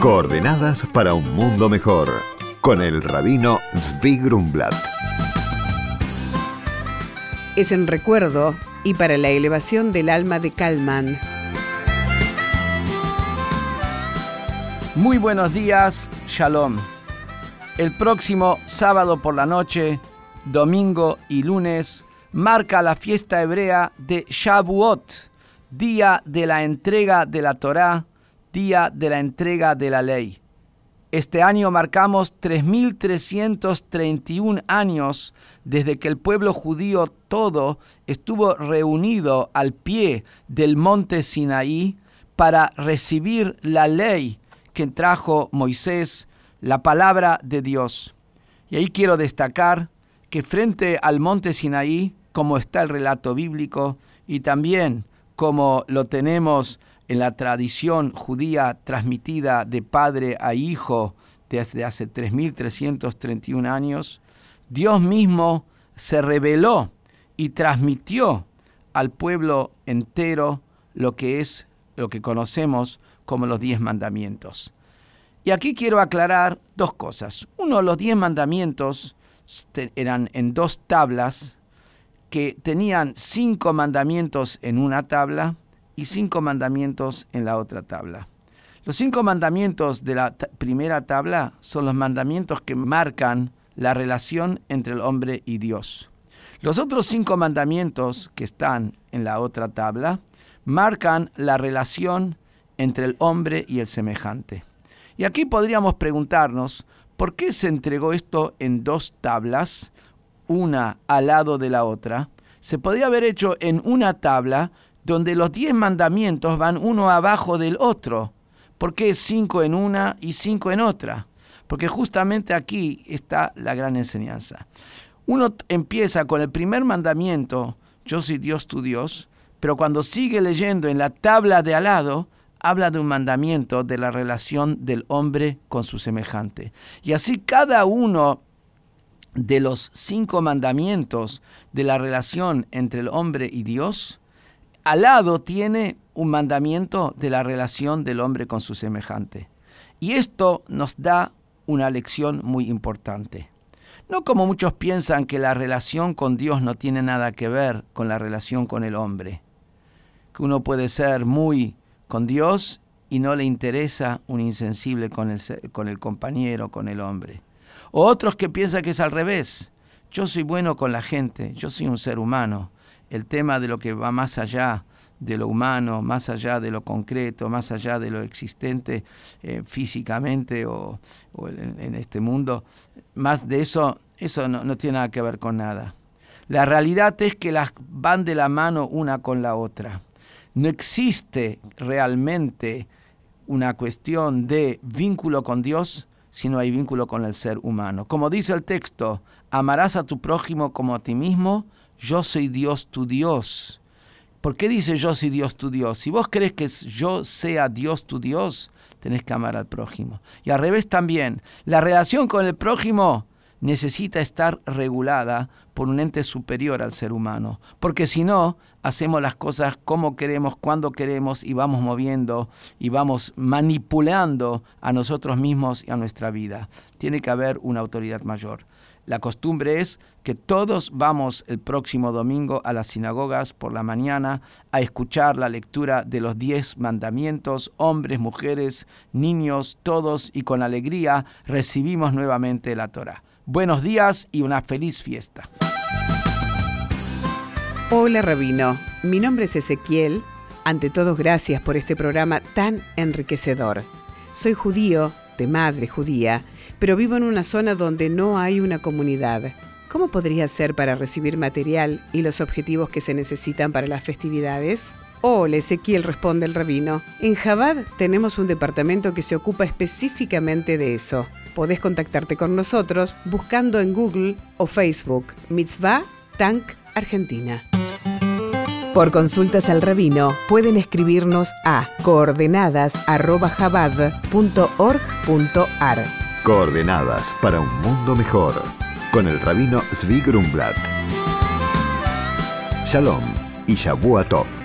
Coordenadas para un mundo mejor con el rabino Zvi Grumblat. Es en recuerdo y para la elevación del alma de Kalman. Muy buenos días, Shalom. El próximo sábado por la noche, domingo y lunes marca la fiesta hebrea de Shavuot, día de la entrega de la Torá, día de la entrega de la ley. Este año marcamos 3.331 años desde que el pueblo judío todo estuvo reunido al pie del monte Sinaí para recibir la ley que trajo Moisés, la palabra de Dios. Y ahí quiero destacar que frente al monte Sinaí, como está el relato bíblico, y también como lo tenemos en la tradición judía transmitida de padre a hijo desde hace 3.331 años, Dios mismo se reveló y transmitió al pueblo entero lo que es lo que conocemos como los diez mandamientos. Y aquí quiero aclarar dos cosas. Uno, los diez mandamientos eran en dos tablas que tenían cinco mandamientos en una tabla y cinco mandamientos en la otra tabla. Los cinco mandamientos de la primera tabla son los mandamientos que marcan la relación entre el hombre y Dios. Los otros cinco mandamientos que están en la otra tabla marcan la relación entre el hombre y el semejante. Y aquí podríamos preguntarnos, ¿por qué se entregó esto en dos tablas, una al lado de la otra? Se podría haber hecho en una tabla donde los diez mandamientos van uno abajo del otro. ¿Por qué cinco en una y cinco en otra? Porque justamente aquí está la gran enseñanza. Uno empieza con el primer mandamiento, yo soy Dios tu Dios, pero cuando sigue leyendo en la tabla de al lado, habla de un mandamiento de la relación del hombre con su semejante. Y así cada uno de los cinco mandamientos de la relación entre el hombre y Dios, al lado tiene un mandamiento de la relación del hombre con su semejante. Y esto nos da una lección muy importante. No como muchos piensan que la relación con Dios no tiene nada que ver con la relación con el hombre. Que uno puede ser muy con Dios y no le interesa un insensible con el, con el compañero, con el hombre. O otros que piensan que es al revés. Yo soy bueno con la gente, yo soy un ser humano. El tema de lo que va más allá de lo humano, más allá de lo concreto, más allá de lo existente eh, físicamente o, en, este mundo, más de eso, eso no, no tiene nada que ver con nada. La realidad es que las van de la mano una con la otra. No existe realmente una cuestión de vínculo con Dios si no hay vínculo con el ser humano. Como dice el texto, amarás a tu prójimo como a ti mismo, yo soy Dios tu Dios. ¿Por qué dice yo soy Dios tu Dios? Si vos crees que yo sea Dios tu Dios, tenés que amar al prójimo. Y al revés también, la relación con el prójimo necesita estar regulada por un ente superior al ser humano, porque si no, hacemos las cosas como queremos, cuando queremos y vamos moviendo y vamos manipulando a nosotros mismos y a nuestra vida. Tiene que haber una autoridad mayor. La costumbre es que todos vamos el próximo domingo a las sinagogas por la mañana a escuchar la lectura de los diez mandamientos, hombres, mujeres, niños, todos y con alegría recibimos nuevamente la Torah. Buenos días y una feliz fiesta. Hola Rabino, mi nombre es Ezequiel. Ante todo, gracias por este programa tan enriquecedor. Soy judío, de madre judía, pero vivo en una zona donde no hay una comunidad. ¿Cómo podría ser para recibir material y los objetivos que se necesitan para las festividades? Hola, Ezequiel, responde el rabino. En Jabad tenemos un departamento que se ocupa específicamente de eso podés contactarte con nosotros buscando en Google o Facebook Mitzvah Tank Argentina. Por consultas al rabino pueden escribirnos a coordenadas.jabad.org.ar. Coordenadas para un mundo mejor con el rabino Zvi Grumblat. Shalom y Shavuot.